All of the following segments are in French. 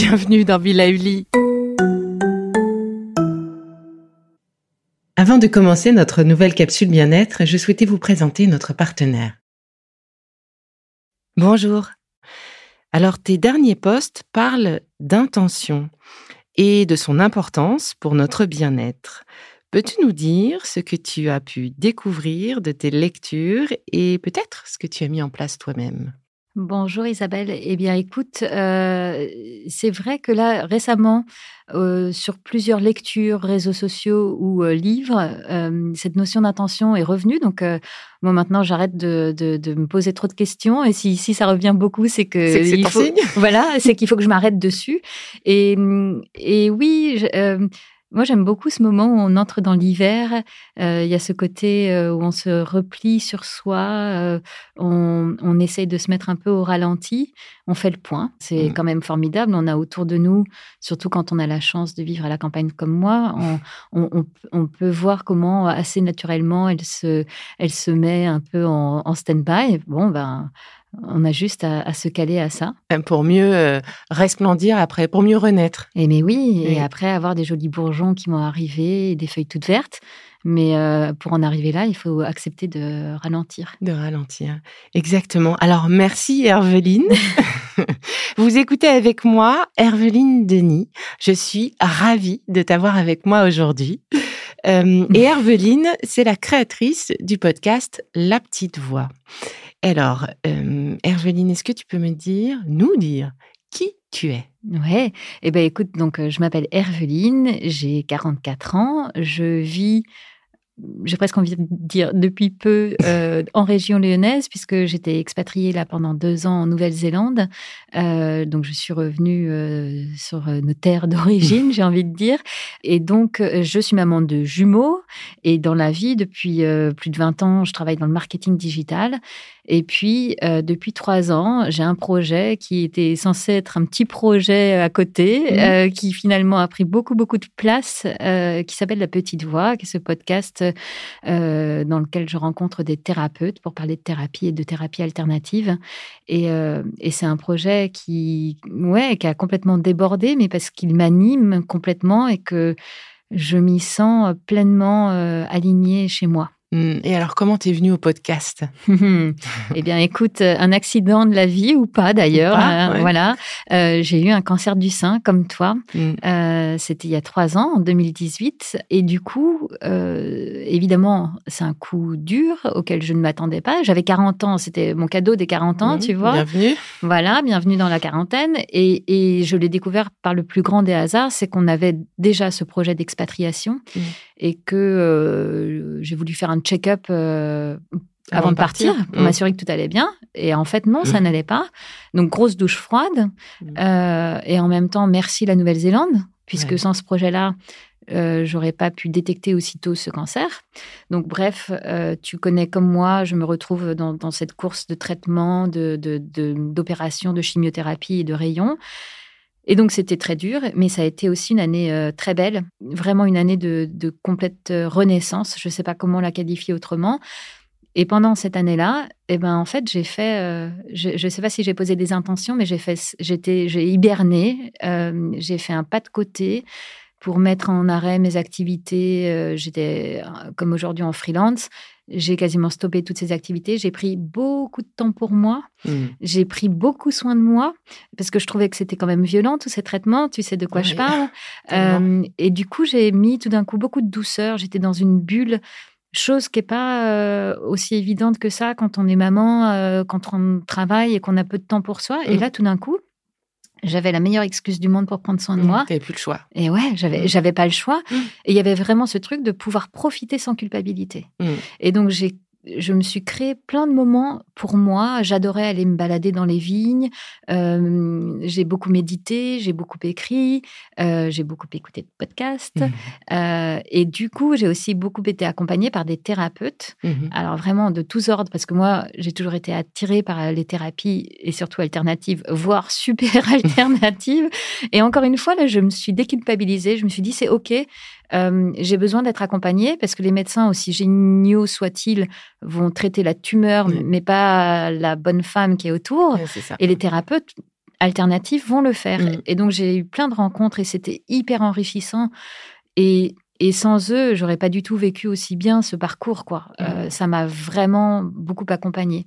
bienvenue dans Villa Uli. Avant de commencer notre nouvelle capsule bien-être, je souhaitais vous présenter notre partenaire. Bonjour. Alors tes derniers posts parlent d'intention et de son importance pour notre bien-être. Peux-tu nous dire ce que tu as pu découvrir de tes lectures et peut-être ce que tu as mis en place toi-même? Bonjour Isabelle. Eh bien, écoute, euh, c'est vrai que là, récemment, euh, sur plusieurs lectures, réseaux sociaux ou euh, livres, cette notion d'intention est revenue. Donc, moi, maintenant, j'arrête de, me poser trop de questions. Et si, si ça revient beaucoup, c'est que. C'est faut, Voilà, c'est qu'il faut que je m'arrête dessus. Et, et oui, moi, j'aime beaucoup ce moment où on entre dans l'hiver. Euh, il y a ce côté euh, où on se replie sur soi, euh, on, on, essaye de se mettre un peu au ralenti, on fait le point. C'est mmh. quand même formidable. On a autour de nous, surtout quand on a la chance de vivre à la campagne comme moi, on, on, peut voir comment assez naturellement elle se, elle se met un peu en, en stand-by. Bon, ben on a juste à, se caler à ça. Pour mieux euh, resplendir après, pour mieux renaître. Et mais oui, et après avoir des jolis bourgeons qui vont arriver, des feuilles toutes vertes. Mais euh, pour en arriver là, il faut accepter de ralentir. De ralentir, exactement. Alors merci Herveline. Vous écoutez avec moi Herveline Denis. Je suis ravie de t'avoir avec moi aujourd'hui. Euh, et Herveline, c'est la créatrice du podcast La Petite Voix. Alors, euh, Herveline, est-ce que tu peux me dire, nous dire, qui tu es? Ouais, eh ben écoute, donc euh, je m'appelle Herveline, j'ai 44 ans, je vis j'ai presque envie de dire depuis peu euh, en région lyonnaise puisque j'étais expatriée là pendant deux ans en Nouvelle-Zélande. Euh, donc je suis revenue sur nos terres d'origine, j'ai envie de dire. Et donc je suis maman de jumeaux et dans la vie depuis plus de 20 ans, je travaille dans le marketing digital. Et puis depuis trois ans, j'ai un projet qui était censé être un petit projet à côté, mmh. qui finalement a pris beaucoup beaucoup de place, qui s'appelle La Petite Voix, qui est ce podcast euh, dans lequel je rencontre des thérapeutes pour parler de thérapie et de thérapie alternative. Et, euh, c'est un projet qui, ouais, qui a complètement débordé, mais parce qu'il m'anime complètement et que je m'y sens pleinement euh, alignée chez moi. Hmm. Et alors, comment t'es venue au podcast? Eh bien, écoute, un accident de la vie ou pas d'ailleurs. Hein, voilà, euh, j'ai eu un cancer du sein comme toi. Hmm. Euh, c'était il y a trois ans, en 2018, et du coup, euh, évidemment, c'est un coup dur auquel je ne m'attendais pas. J'avais 40 ans, c'était mon cadeau des 40 ans, hmm. tu vois. Bienvenue. Voilà, bienvenue dans la quarantaine. Et, et je l'ai découvert par le plus grand des hasards, c'est qu'on avait déjà ce projet d'expatriation et que j'ai voulu faire un check-up euh, avant, de partir, pour mmh. m'assurer que tout allait bien. Et en fait, non, ça mmh. n'allait pas. Donc, grosse douche froide. Mmh. Euh, et en même temps, merci la Nouvelle-Zélande, puisque sans ce projet-là, euh, j'aurais pas pu détecter aussitôt ce cancer. Donc, bref, euh, tu connais comme moi, je me retrouve dans, cette course de traitement, d'opérations, de, de, de, chimiothérapie et de rayons. Et donc, c'était très dur, mais ça a été aussi une année euh, très belle, vraiment une année de, complète euh, renaissance. Je ne sais pas comment la qualifier autrement. Et pendant cette année-là, eh ben, en fait, j'ai fait, euh, je ne sais pas si j'ai posé des intentions, mais j'ai fait, j'étais, j'ai hiberné, j'ai fait un pas de côté pour mettre en arrêt mes activités. j'étais, comme aujourd'hui, en freelance j'ai quasiment stoppé toutes ces activités. J'ai pris beaucoup de temps pour moi. Hmm. J'ai pris beaucoup soin de moi parce que je trouvais que c'était quand même violent tous ces traitements. Tu sais de quoi je parle. Euh, et du coup, j'ai mis tout d'un coup beaucoup de douceur. J'étais dans une bulle. Chose qui n'est pas euh, aussi évidente que ça quand on est maman, euh, quand on travaille et qu'on a peu de temps pour soi. Et hmm. là, tout d'un coup, j'avais la meilleure excuse du monde pour prendre soin de mmh, moi. Tu plus le choix. Et ouais, j'avais, mmh. j'avais pas le choix. Mmh. Et il y avait vraiment ce truc de pouvoir profiter sans culpabilité. Et donc, j'ai je me suis créé plein de moments pour moi. J'adorais aller me balader dans les vignes. Euh, j'ai beaucoup médité, j'ai beaucoup écrit, euh, j'ai beaucoup écouté de podcasts. Mmh. Euh, et du coup, j'ai aussi beaucoup été accompagnée par des thérapeutes. Mmh. Alors vraiment de tous ordres, parce que moi, j'ai toujours été attirée par les thérapies et surtout alternatives, voire super alternatives. et encore une fois, là, je me suis déculpabilisée. Je me suis dit, c'est OK. Euh, j'ai besoin d'être accompagnée parce que les médecins, aussi géniaux soient-ils, vont traiter la tumeur, mais pas la bonne femme qui est autour. Et les thérapeutes, alternatives vont le faire. Mm. Et donc, j'ai eu plein de rencontres et c'était hyper enrichissant. Et, et sans eux, j'aurais pas du tout vécu aussi bien ce parcours, quoi. Euh, ça m'a vraiment beaucoup accompagnée.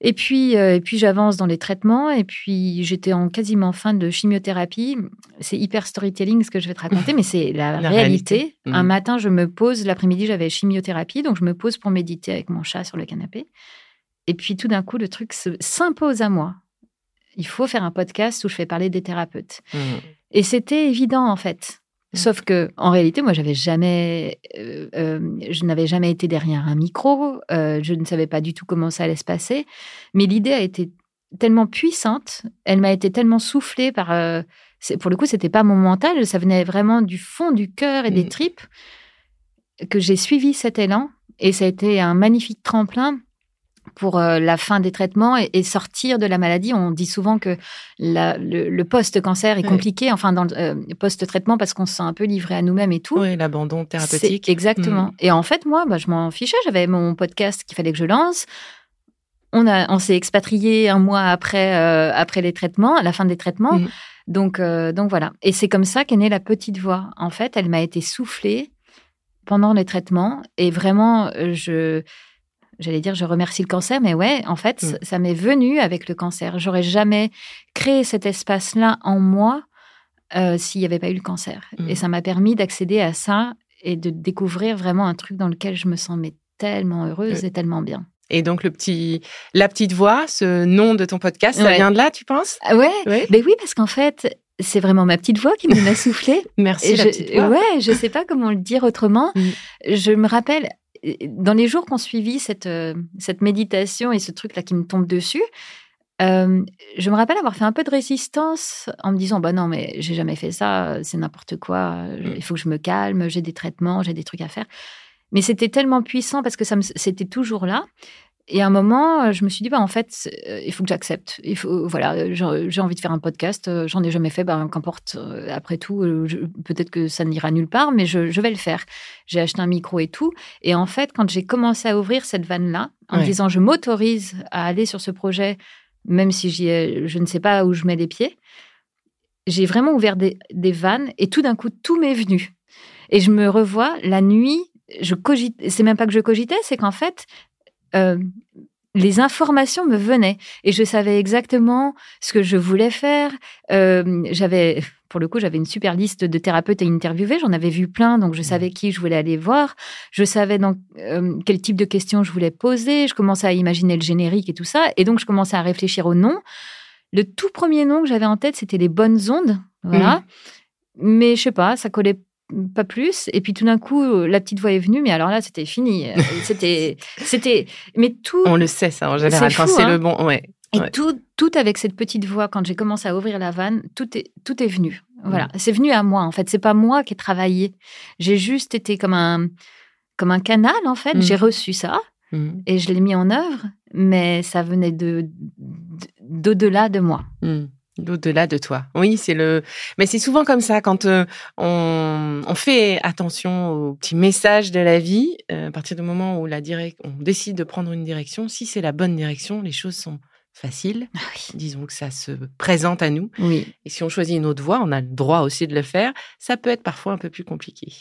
Et puis, euh, et puis j'avance dans les traitements. Et puis, j'étais en quasiment fin de chimiothérapie. C'est hyper storytelling ce que je vais te raconter, mais c'est la, La réalité. réalité. Un Mhm. matin, je me pose. L'après-midi, j'avais chimiothérapie, donc je me pose pour méditer avec mon chat sur le canapé. Et puis, tout d'un coup, le truc se- s'impose à moi. Il faut faire un podcast où je fais parler des thérapeutes. Mm. Et c'était évident en fait. Mm. Sauf que en réalité, moi, j'avais jamais, euh, euh, je n'avais jamais été derrière un micro. euh, je ne savais pas du tout comment ça allait se passer. Mais l'idée a été tellement puissante, elle m'a été tellement soufflée par. pour le coup, c'était pas mon mental, ça venait vraiment du fond du cœur et des Mm. tripes que j'ai suivi cet élan. Et ça a été un magnifique tremplin pour euh, la fin des traitements et, et sortir de la maladie. On dit souvent que la- le, le post-cancer est compliqué, enfin dans le euh, post-traitement, parce qu'on se sent un peu livré à nous-mêmes et tout. Oui, l'abandon thérapeutique. Exactement. Mm. Et en fait, moi, bah, je m'en fichais. J'avais mon podcast qu'il fallait que je lance. On, a, on s'est expatrié un mois après, euh, après les traitements, à la fin des traitements. Mm. Donc, euh, donc voilà. Et c'est comme ça qu'est née la petite voix. En fait, elle m'a été soufflée pendant les traitements. Et vraiment, je. J'allais dire, je remercie le cancer, mais ouais, en fait, Mm. ça- m'est venu avec le cancer. J'aurais jamais créé cet espace-là en moi euh, s'il n'y avait pas eu le cancer. Mm. Et ça m'a permis d'accéder à ça et de découvrir vraiment un truc dans lequel je me sens mais tellement heureuse et tellement bien. Et donc, le petit, la petite voix, ce nom de ton podcast, ça vient de là, tu penses? Ah ouais, Oui. ben oui, parce qu'en fait, c'est vraiment ma petite voix qui me l'a soufflé. Merci, Et la je, petite voix. Ouais, je sais pas comment le dire autrement. Mm. Je me rappelle, euh, dans les jours qu'on suivi cette, euh, cette méditation et ce truc-là qui me tombe dessus, euh, je me rappelle avoir fait un peu de résistance en me disant bah non mais j'ai jamais fait ça c'est n'importe quoi je- Mm. il faut que je me calme j'ai des traitements j'ai des trucs à faire mais c'était tellement puissant parce que ça c'était toujours là et à un moment euh, je me suis dit bah en fait euh, il faut que j'accepte. Il faut voilà euh, j'ai envie de faire un podcast euh, j'en ai jamais fait ben qu'importe euh, après tout euh, peut-être que ça n'ira nulle part mais je, je vais le faire. J'ai acheté un micro et tout. Et en fait quand j'ai commencé à ouvrir cette vanne là en me disant je m'autorise à aller sur ce projet même si ai- je ne sais pas où je mets les pieds, j'ai vraiment ouvert des, des vannes et tout d'un coup, tout m'est venu. Et je me revois la nuit, je cogite, c'est même pas que je cogitais, c'est qu'en fait, euh, les informations me venaient et je savais exactement ce que je voulais faire. Euh, j'avais, pour le coup, j'avais une super liste de thérapeutes à interviewer. J'en avais vu plein, donc je savais qui je voulais aller voir. Je savais donc euh, quel type de questions je voulais poser. Je commençais à imaginer le générique et tout ça, et donc je commençais à réfléchir au nom. Le tout premier nom que j'avais en tête, c'était les bonnes ondes, voilà. Mais je sais pas, ça collait pas plus. Et puis tout d'un coup, euh, la petite voix est venue, mais alors là, c'était fini. Euh, c'était, c'était, mais tout. On le sait, ça, en général, C'est quand c'est hein. le bon. Ouais. Et Ouais. tout, tout avec cette petite voix, quand j'ai commencé à ouvrir la vanne, tout est, tout est venu. Voilà, Mm. c'est venu à moi. En fait, c'est pas moi qui ai travaillé. J'ai juste été comme un, comme un canal. En fait, Mm. j'ai reçu ça Mm. et je l'ai mis en œuvre, mais ça venait de d'au-delà de moi. Mm. Au-delà de toi. Oui, c'est le. Mais c'est souvent comme ça quand euh, on, on fait attention aux petits messages de la vie. euh, à partir du moment où la direct, on décide de prendre une direction, si c'est la bonne direction, les choses sont faciles. Ah oui. Disons que ça se présente à nous. Oui. Et si on choisit une autre voie, on a le droit aussi de le faire. Ça peut être parfois un peu plus compliqué.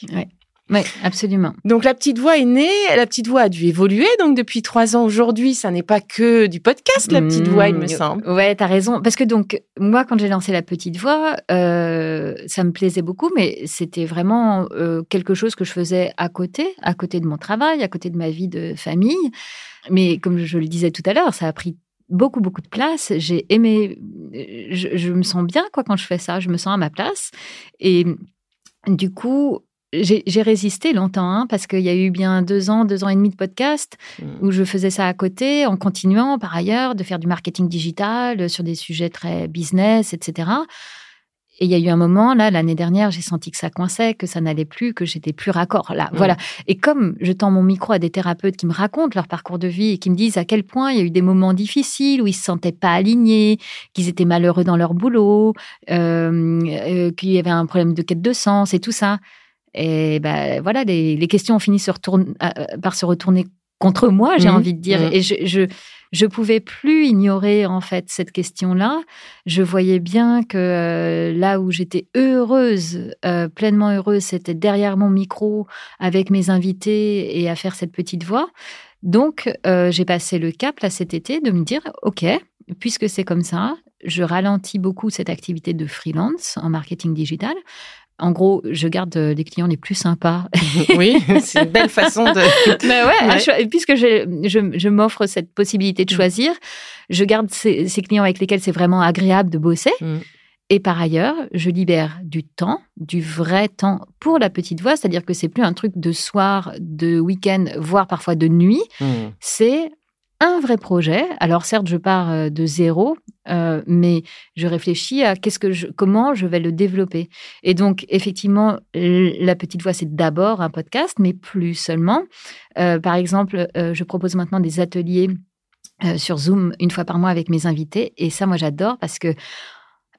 Oui, absolument. Donc la petite voix est née, la petite voix a dû évoluer. Donc depuis trois ans aujourd'hui, ça n'est pas que du podcast, la petite voix, il me Mmh, semble. Ouais, t'as raison. Parce que donc, moi, quand j'ai lancé la petite voix, euh, ça me plaisait beaucoup, mais c'était vraiment euh, quelque chose que je faisais à côté, à côté de mon travail, à côté de ma vie de famille. Mais comme je le disais tout à l'heure, ça a pris beaucoup, beaucoup de place. J'ai aimé, je, je me sens bien, quoi, quand je fais ça. Je me sens à ma place. Et du coup, j'ai résisté longtemps, hein, parce qu'il y a eu bien deux ans, deux ans et demi de podcast Mm. où je faisais ça à côté, en continuant par ailleurs de faire du marketing digital euh, sur des sujets très business, etc. Et il y a eu un moment, là, l'année dernière, j'ai senti que ça coinçait, que ça n'allait plus, que j'étais plus raccord. Là, Mm. voilà. Et comme je tends mon micro à des thérapeutes qui me racontent leur parcours de vie et qui me disent à quel point il y a eu des moments difficiles où ils se sentaient pas alignés, qu'ils étaient malheureux dans leur boulot, euh, euh, qu'il y avait un problème de quête de sens et tout ça. Et ben voilà, les, les questions ont fini se retourne- euh, par se retourner contre moi, j'ai Mhm. envie de dire. Mhm. Et je, je je pouvais plus ignorer en fait cette question-là. Je voyais bien que euh, là où j'étais heureuse, euh, pleinement heureuse, c'était derrière mon micro avec mes invités et à faire cette petite voix. Donc euh, j'ai passé le cap là cet été de me dire ok, puisque c'est comme ça, je ralentis beaucoup cette activité de freelance en marketing digital. En gros, je garde euh, les clients les plus sympas oui, c'est une belle façon de. mais ouais, puisque je, je, je m'offre cette possibilité de Mm. choisir, je garde ces, ces clients avec lesquels c'est vraiment agréable de bosser. Mm. Et par ailleurs, je libère du temps, du vrai temps pour la petite voix, c'est-à-dire que c'est plus un truc de soir, de week-end, voire parfois de nuit. Mm. C'est un vrai projet. Alors certes, je pars euh, de zéro, euh, mais je réfléchis à qu'est-ce que je, comment je vais le développer. Et donc effectivement, la petite voix c'est d'abord un podcast, mais plus seulement. Euh, par exemple, euh, je propose maintenant des ateliers euh, sur Zoom une fois par mois avec mes invités, et ça moi j'adore parce que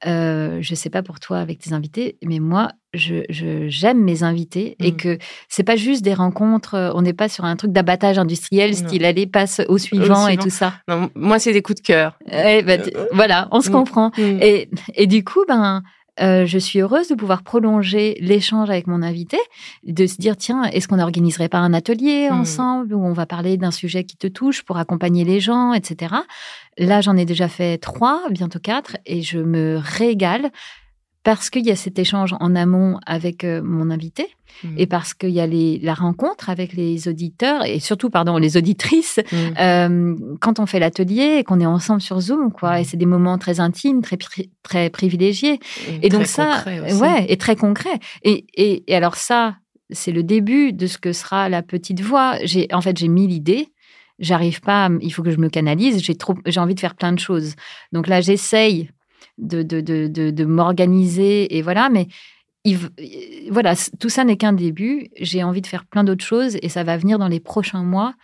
euh, je sais pas pour toi avec tes invités, mais moi, je je- j'aime mes invités et Mm. que c'est pas juste des rencontres. euh, On n'est pas sur un truc d'abattage industriel, style allez passe au suivant et suivant. tout ça. Non, moi, c'est des coups de cœur. Eh ben, voilà, on se Mm. comprend. Mm. Et, et du coup, ben, euh, je suis heureuse de pouvoir prolonger l'échange avec mon invité, de se dire tiens, est-ce qu'on n'organiserait pas un atelier Mm. ensemble où on va parler d'un sujet qui te touche pour accompagner les gens, etc. Là, j'en ai déjà fait trois, bientôt quatre, et je me régale parce qu'il y a cet échange en amont avec euh, mon invité Mm. et parce qu'il y a les, la rencontre avec les auditeurs et surtout, pardon, les auditrices Mm. euh, quand on fait l'atelier et qu'on est ensemble sur Zoom, quoi, et c'est des moments très intimes, très pri- très privilégiés. Et donc ça, ouais, et très concret. Et, et, et alors ça, c'est le début de ce que sera la petite voix. J'ai, en fait, j'ai mis l'idée. J'arrive pas. Il faut que je me canalise. J'ai trop. J'ai envie de faire plein de choses. Donc là, j'essaye de de, de, de, m'organiser et voilà. Mais il voilà, tout ça n'est qu'un début. J'ai envie de faire plein d'autres choses et ça va venir dans les prochains mois.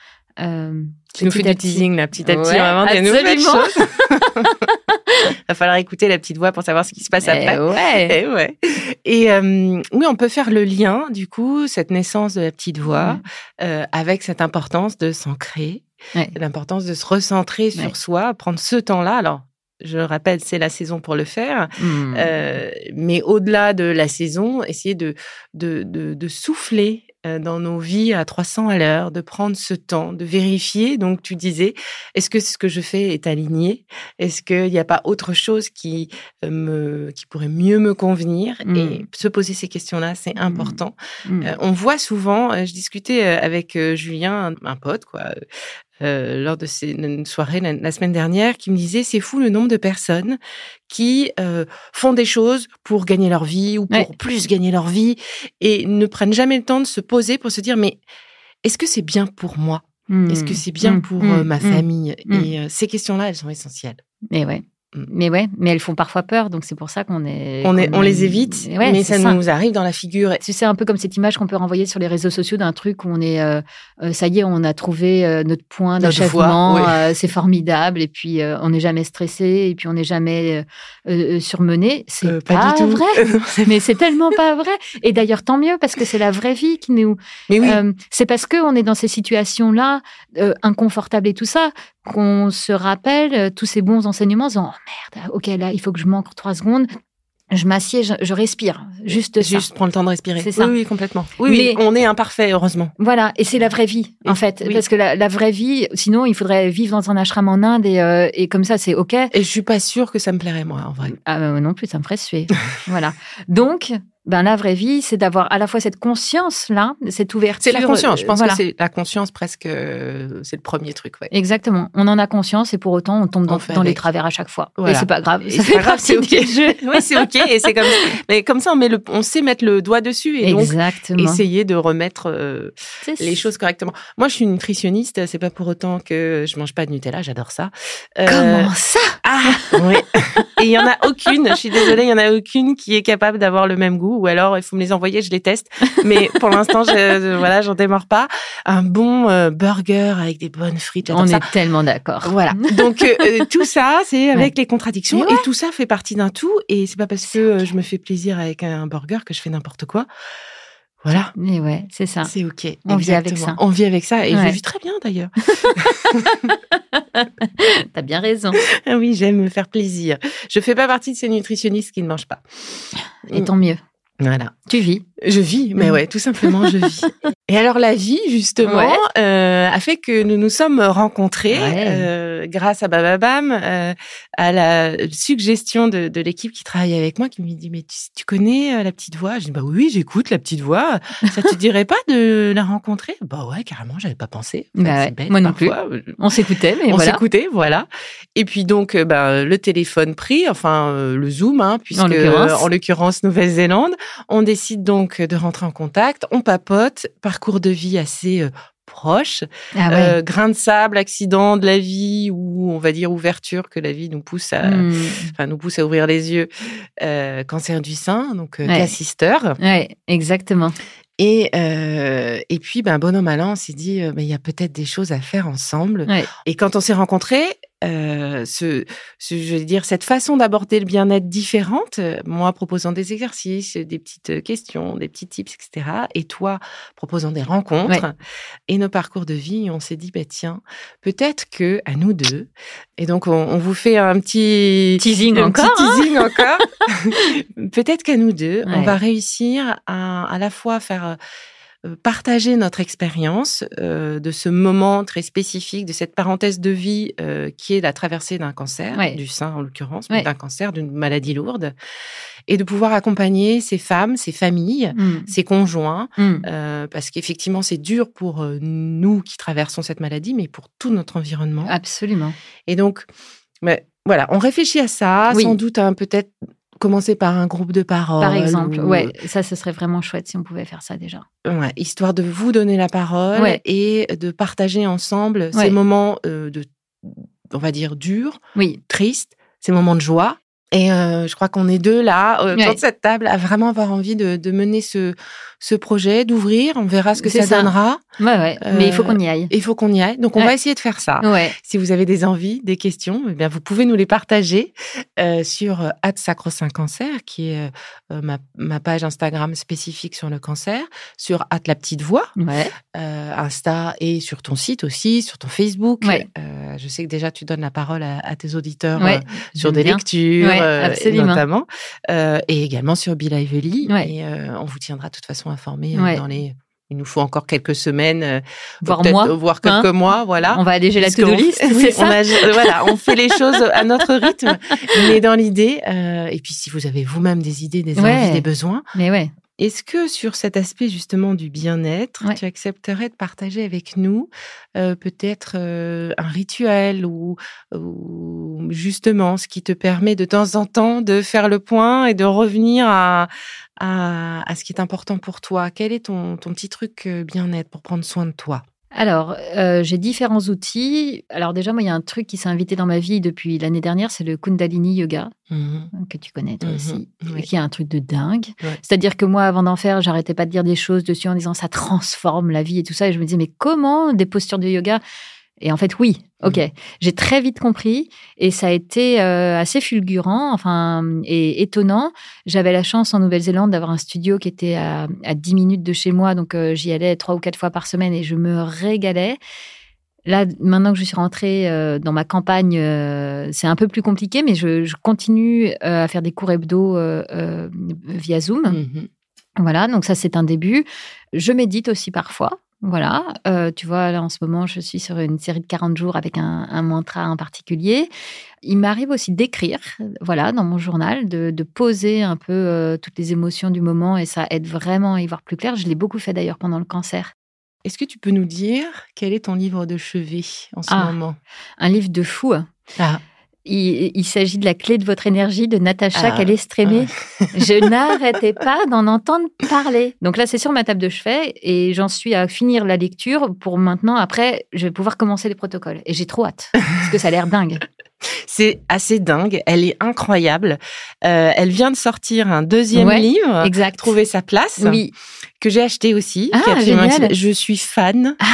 Euh, Tu nous fais du teasing là, petit à petit, Ouais, vraiment des nouvelles choses. Va falloir écouter la petite voix pour savoir ce qui se passe Eh après. ouais. Eh ouais. Et euh, oui, on peut faire le lien, du coup, cette naissance de la petite voix, euh, avec cette importance de s'ancrer, Ouais. l'importance de se recentrer sur Ouais. soi, prendre ce temps-là. Alors, je le rappelle, c'est la saison pour le faire. Hmm. Euh, mais au-delà de la saison, essayer de, de, de, de souffler dans nos vies à 300 à l'heure, de prendre ce temps, de vérifier. Donc, tu disais, est-ce que ce que je fais est aligné? Est-ce qu'il n'y a pas autre chose qui, euh, me, qui pourrait mieux me convenir? Et se poser ces questions-là, c'est important. Hmm. Euh, on voit souvent, euh, je discutais euh, avec euh, Julien, un, pote, quoi, euh, lors de ces, une soirée la, la semaine dernière, qui me disait c'est fou le nombre de personnes qui euh, font des choses pour gagner leur vie ou pour Ouais. plus gagner leur vie et ne prennent jamais le temps de se poser pour se dire mais est-ce que c'est bien pour moi? Hmm. Est-ce que c'est bien Hmm. pour Hmm. euh, ma famille? Et euh, ces questions-là, elles sont essentielles. Mais ouais. Mais ouais, mais elles font parfois peur, donc c'est pour ça qu'on est. On, est, on les évite, Ouais, mais c'est ça, nous arrive dans la figure. Sais, un peu comme cette image qu'on peut renvoyer sur les réseaux sociaux d'un truc où on est, euh, euh, ça y est, on a trouvé euh, notre point d'achèvement, oui. euh, c'est formidable, et puis euh, on n'est jamais stressé, et puis on n'est jamais surmené. C'est pas, du tout. vrai. mais c'est tellement pas vrai. Et d'ailleurs, tant mieux, parce que c'est la vraie vie qui nous. mais oui, c'est parce qu'on est dans ces situations-là, euh, inconfortables et tout ça, qu'on se rappelle euh, tous ces bons enseignements en disant Oh merde, ok, là, il faut que je manque trois secondes. Je m'assieds, je, je respire. Juste, ça. juste prends le temps de respirer. C'est ça. Oui, oui, complètement. Oui, Mais- oui, on est imparfait, heureusement. Voilà, et c'est la vraie vie, en fait. oui. Parce que la, la vraie vie, sinon, il faudrait vivre dans un ashram en Inde et, euh, et comme ça, c'est OK. Et je suis pas sûre que ça me plairait, moi, en vrai. Ah, bah, non plus, ça me ferait suer. voilà. Donc, ben, la vraie vie, c'est d'avoir à la fois cette conscience-là, cette ouverture. C'est la conscience. Je pense Voilà. que c'est la conscience presque, euh, c'est le premier truc, ouais. Exactement. On en a conscience et pour autant, on tombe dans, On fait dans les travers à chaque fois. Voilà. Et c'est pas grave. C'est pas grave, c'est ok. Oui, c'est ok. Et c'est comme, mais comme ça, on met le, on sait mettre le doigt dessus et donc essayer de remettre euh, les choses correctement. Moi, je suis nutritionniste. C'est pas pour autant que je mange pas de Nutella. J'adore ça. Euh, Comment ça Ah, oui. Et il y en a aucune. Je suis désolée, il y en a aucune qui est capable d'avoir le même goût. Ou alors, il faut me les envoyer, je les teste. Mais pour l'instant, je, je- voilà, j'en démords pas. Un bon euh, burger avec des bonnes frites. On ça. est tellement d'accord. Voilà. Donc euh, euh, tout ça, c'est avec les contradictions et tout ça fait partie d'un tout. Et c'est pas parce que je me fais plaisir avec un burger que je fais n'importe quoi. Voilà. Et ouais, c'est ça. C'est OK. On vit avec ça. On vit avec ça. Et Ouais. je vis très bien d'ailleurs. T'as bien raison. Ah oui, j'aime me faire plaisir. Je fais pas partie de ces nutritionnistes qui ne mangent pas. Et tant mieux. Voilà. Tu vis. Je vis, mais ouais, tout simplement, je vis. Et alors la vie, justement, Ouais. euh, a fait que nous nous sommes rencontrés Ouais. euh, grâce à Bababam, euh, à la suggestion de, de l'équipe qui travaille avec moi, qui me dit mais tu, tu connais euh, la petite voix? Je dis bah oui, j'écoute la petite voix. Ça te dirait pas de la rencontrer? Bah ouais, carrément, j'avais pas pensé. En fait, Bah c'est ouais, bête, moi non parfois. On s'écoutait, mais On voilà. s'écoutait, voilà. Et puis donc, euh, ben, le téléphone pris, enfin euh, le Zoom, hein, puisque euh, en l'occurrence Nouvelle-Zélande, on décide donc de rentrer en contact, on papote, parcours de vie assez euh, proche, Ah ouais. euh, grain de sable, accident de la vie ou on va dire ouverture que la vie nous pousse à, Hmm. enfin nous pousse à ouvrir les yeux, euh, cancer du sein, donc euh, Ouais. cas sister. Ouais, exactement. Et euh, et puis ben bon an mal an, on s'est dit euh, ben, il y a peut-être des choses à faire ensemble. Ouais. Et quand on s'est rencontrés, euh, ce, ce, je veux dire, cette façon d'aborder le bien-être différente, euh, moi proposant des exercices, des petites euh, questions, des petits tips, etc. Et toi proposant des rencontres et nos parcours de vie, on s'est dit, bah, tiens, peut-être que à nous deux, et donc on, on vous fait un petit Teasing un encore. petit hein encore. peut-être qu'à nous deux, on va réussir à à la fois faire partager notre expérience euh, de ce moment très spécifique, de cette parenthèse de vie euh, qui est la traversée d'un cancer, Ouais. du sein en l'occurrence, Ouais. d'un cancer, d'une maladie lourde, et de pouvoir accompagner ces femmes, ces familles, Hmm. ces conjoints, Hmm. euh, parce qu'effectivement c'est dur pour euh, nous qui traversons cette maladie, mais pour tout notre environnement. Absolument. Et donc, mais, voilà, on réfléchit à ça, Oui. sans doute à un- peut-être commencer par un groupe de parole. Par exemple, ou- ouais, ça, ce serait vraiment chouette si on pouvait faire ça déjà. Ouais, histoire de vous donner la parole Ouais. et de partager ensemble Ouais. ces moments euh, de, on va dire, durs, Oui, tristes, ces moments de joie. Et euh, je crois qu'on est deux là, euh, Ouais. cette table, à vraiment avoir envie de, de mener ce, ce projet, d'ouvrir. On verra ce que ça, ça. donnera. ouais, ouais. Mais il faut Euh, qu'on y aille. Il faut qu'on y aille. Donc, on Ouais. va essayer de faire ça. Ouais. Si vous avez des envies, des questions, eh bien, vous pouvez nous les partager euh, sur euh, @sacro-saint cancer, qui est ma, ma page Instagram spécifique sur le cancer, sur la petite voix, Insta et sur ton site aussi, sur ton Facebook. Ouais. Je sais que déjà tu donnes la parole à, à tes auditeurs Ouais. euh, sur des bien. lectures, Ouais, euh, notamment, euh, et également sur Bill Lively. Ouais. Et on vous tiendra de toute façon informés dans les. Il nous faut encore quelques semaines, Voire peut-être, mois, voire quelques hein. mois, voilà. On va alléger la to-do list, Oui, c'est on a- voilà, on fait les choses à notre rythme, mais dans l'idée. euh, et puis, si vous avez vous-même des idées, des Ouais. envies, des besoins, Mais ouais. Est-ce que sur cet aspect justement du bien-être, Ouais. tu accepterais de partager avec nous euh, peut-être euh, un rituel ou, ou justement ce qui te permet de temps en temps de faire le point et de revenir à, à, à ce qui est important pour toi? Quel est ton, ton petit truc euh, bien-être pour prendre soin de toi? Alors, euh, j'ai différents outils. Alors déjà, moi, il y a un truc qui s'est invité dans ma vie depuis l'année dernière, c'est le Kundalini Yoga, Mhm. que tu connais toi Mhm. aussi, Oui. et qui est un truc de dingue. Ouais. C'est-à-dire que moi, avant d'en faire, j'arrêtais pas de dire des choses dessus en disant ça transforme la vie et tout ça. Et je me disais, mais comment des postures de yoga Et en fait, oui, ok. Mhm. J'ai très vite compris et ça a été euh, assez fulgurant, enfin, et étonnant. J'avais la chance en Nouvelle-Zélande d'avoir un studio qui était à, à 10 minutes de chez moi, donc euh, j'y allais trois ou quatre fois par semaine et je me régalais. Là, maintenant que je suis rentrée euh, dans ma campagne, c'est un peu plus compliqué, mais je, je continue à faire des cours hebdo via Zoom. Mhm. Voilà, donc ça c'est un début. Je médite aussi parfois. Voilà, Euh, tu vois, là en ce moment, je suis sur une série de 40 jours avec un, un mantra en particulier. Il m'arrive aussi d'écrire, voilà, dans mon journal, de, de poser un peu euh, toutes les émotions du moment et ça aide vraiment à y voir plus clair. Je l'ai beaucoup fait d'ailleurs pendant le cancer. Est-ce que tu peux nous dire quel est ton livre de chevet en ce Ah. moment? Un livre de fou. Ah, Il, il s'agit de La clé de votre énergie de Natacha Ah, Calestrémé. Je n'arrêtais pas d'en entendre parler. Donc là, c'est sur ma table de chevet et j'en suis à finir la lecture pour maintenant. Après, je vais pouvoir commencer les protocoles. Et j'ai trop hâte parce que ça a l'air dingue. C'est assez dingue. Elle est incroyable. Euh, elle vient de sortir un deuxième Ouais, livre, Exact. Trouver sa place, Oui. que j'ai acheté aussi. Ah, absolument. Je suis fan. Ah,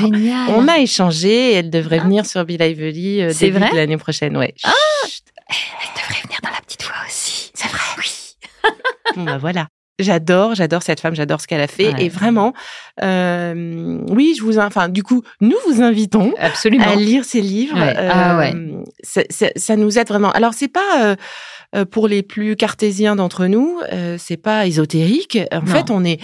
génial. On a échangé. Elle devrait venir sur Be Lively euh, début vrai de l'année prochaine. Ouais. Chut. Elle devrait venir dans la petite voix aussi. C'est vrai. Oui. Bon, bah, voilà. J'adore, j'adore cette femme, j'adore ce qu'elle a fait. Ouais. Et vraiment, euh, oui, je vous, enfin, du coup, nous vous invitons Absolument. à lire ces livres. Ouais. Ah ouais. Euh, ça, ça- ça nous aide vraiment. Alors, c'est pas euh, euh, pour les plus cartésiens d'entre nous, euh, c'est pas ésotérique. En Non. fait, on est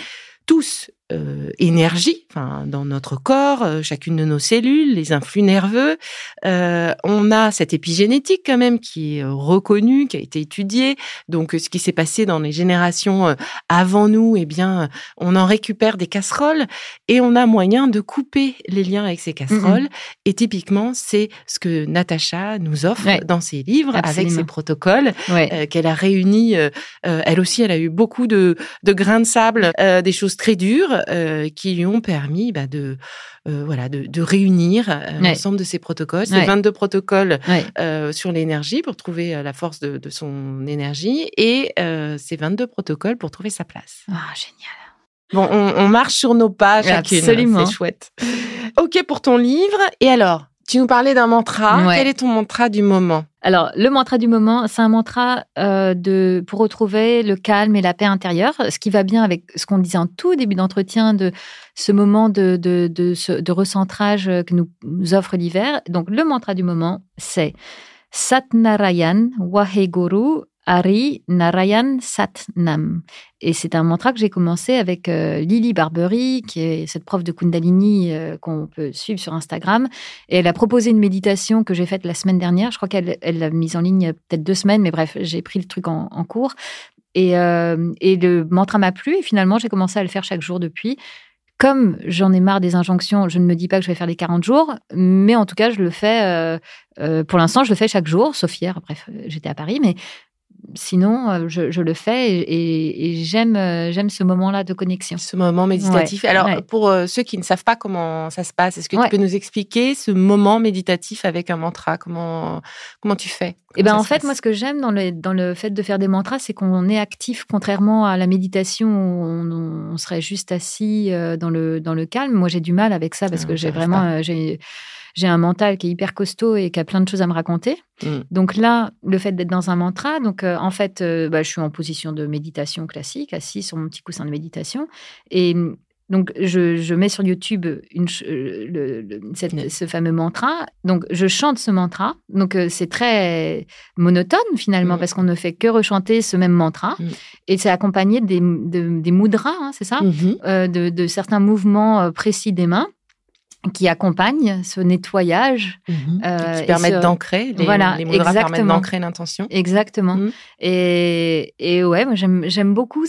tous euh, énergie, enfin, dans notre corps, euh, chacune de nos cellules, les influx nerveux. Euh, on a cette épigénétique quand même qui est reconnue, qui a été étudiée. Donc, ce qui s'est passé dans les générations avant nous, eh bien, on en récupère des casseroles et on a moyen de couper les liens avec ces casseroles. Et typiquement, c'est ce que Natacha nous offre Ouais. dans ses livres avec ses protocoles Ouais. qu'elle a réunis. elle aussi, elle a eu beaucoup de, de grains de sable, des choses très dures euh, qui lui ont permis bah, de, euh, voilà, de, de réunir euh, Ouais. l'ensemble de ces protocoles. Ces Ouais. 22 protocoles Ouais. euh, sur l'énergie pour trouver euh, la force de, de son énergie et euh, ces 22 protocoles pour trouver sa place. Ah, génial. Bon, on, on marche sur nos pas chacune. Absolument. C'est chouette. Ok pour ton livre. Et alors, tu nous parlais d'un mantra. Ouais. Quel est ton mantra du moment? Alors, le mantra du moment, c'est un mantra euh, de, pour retrouver le calme et la paix intérieure, ce qui va bien avec ce qu'on disait en tout début d'entretien de ce moment de, de, de, ce- de recentrage que nous, nous offre l'hiver. Donc, le mantra du moment, c'est Satnarayan Waheguru Hari Narayan Satnam. Et c'est un mantra que j'ai commencé avec euh, Lily Barbery, qui est cette prof de Kundalini euh, qu'on peut suivre sur Instagram. Et elle a proposé une méditation que j'ai faite la semaine dernière. Je crois qu'elle elle l'a mise en ligne euh, peut-être deux semaines, mais bref, j'ai pris le truc en, cours. Et, euh, et le mantra m'a plu. Et finalement, j'ai commencé à le faire chaque jour depuis. Comme j'en ai marre des injonctions, je ne me dis pas que je vais faire les 40 jours, mais en tout cas, je le fais. pour l'instant, je le fais chaque jour, sauf hier. Bref, j'étais à Paris, mais sinon, euh, je, je le fais et, j'aime euh, j'aime ce moment-là de connexion. Ce moment méditatif. Ouais, Alors, ouais. pour euh, ceux qui ne savent pas comment ça se passe, est-ce que Ouais. tu peux nous expliquer ce moment méditatif avec un mantra? Comment comment tu fais? Eh ben en fait, moi, ce que j'aime dans le, dans le fait de faire des mantras, c'est qu'on est actif, contrairement à la méditation où on, on serait juste assis euh, dans le, dans le calme. Moi, j'ai du mal avec ça parce Ah, que j'ai vraiment euh, j'ai, un mental qui est hyper costaud et qui a plein de choses à me raconter. Mm. Donc là, le fait d'être dans un mantra, donc euh, en fait, euh, bah, je suis en position de méditation classique, assis sur mon petit coussin de méditation. Et donc, je, je mets sur YouTube une, euh, le- le- cette- Ouais. ce fameux mantra. Donc, je chante ce mantra. Donc, euh, c'est très monotone finalement Mm. parce qu'on ne fait que rechanter ce même mantra. Mm. Et c'est accompagné des, de- des mudras, hein, c'est ça? Mhm. Euh, de, de certains mouvements précis des mains qui accompagnent ce nettoyage. Mhm. Euh, qui et permettent ce- d'ancrer. Les, Voilà, les permettent d'ancrer l'intention. Exactement. Mhm. Et, et ouais, moi j'aime beaucoup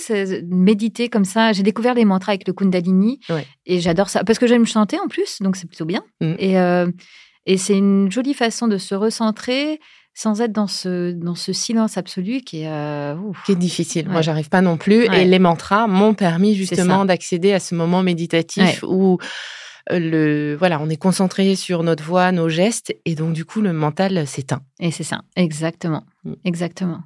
méditer comme ça. J'ai découvert les mantras avec le Kundalini Ouais. et j'adore ça parce que j'aime chanter en plus, donc c'est plutôt bien. Mhm. Et, euh, et c'est une jolie façon de se recentrer sans être dans ce, dans ce silence absolu qui est. euh, ouf. Qui est difficile. Moi, Ouais. j'arrive pas non plus. Ouais. Et les mantras m'ont permis justement d'accéder à ce moment méditatif où le voilà, on est concentré sur notre voix, nos gestes, et donc du coup le mental s'éteint. Et c'est ça, exactement. Mhm. Exactement.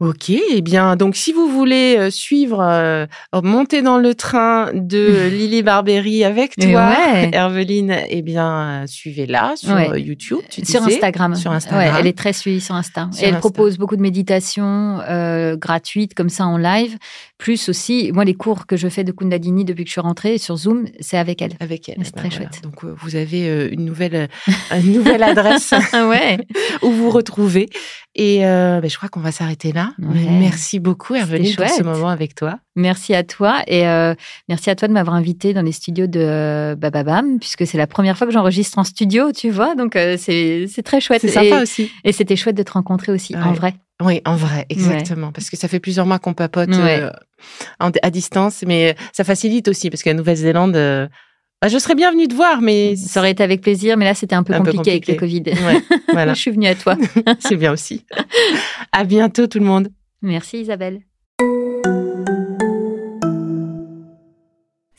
Ok, eh bien, donc si vous voulez euh, suivre, euh, monter dans le train de Lily Barbery avec Et toi, ouais. Herveline, eh bien, euh, suivez-la sur Ouais. YouTube. Tu Sur disais. Instagram. Sur Instagram. Ouais, elle est très suivie sur Insta. Sur et elle Insta. propose beaucoup de méditations euh, gratuites comme ça en live. Plus aussi, moi, les cours que je fais de Kundalini depuis que je suis rentrée sur Zoom, c'est avec elle. Avec elle. C'est Ben très voilà. chouette. Donc, vous avez une nouvelle, une nouvelle adresse où vous retrouvez. Et ben, je crois qu'on va s'arrêter là. Ouais. Merci beaucoup, Herveline, pour ce moment avec toi. Merci à toi et euh, merci à toi de m'avoir invité dans les studios de euh, Bababam puisque c'est la première fois que j'enregistre en studio, tu vois. Donc euh, c'est très chouette. C'est sympa et, aussi. et c'était chouette de te rencontrer aussi en vrai. Oui, en vrai, exactement. Parce que ça fait plusieurs mois qu'on papote Ouais. euh, à distance, mais ça facilite aussi parce qu'à Nouvelle-Zélande, euh, bah, je serais bien venue te voir, mais Ça aurait été avec plaisir, mais là c'était un peu Un peu compliqué, avec le Covid. Ouais, voilà, je suis venue à toi. c'est bien aussi. À bientôt tout le monde. Merci Isabelle.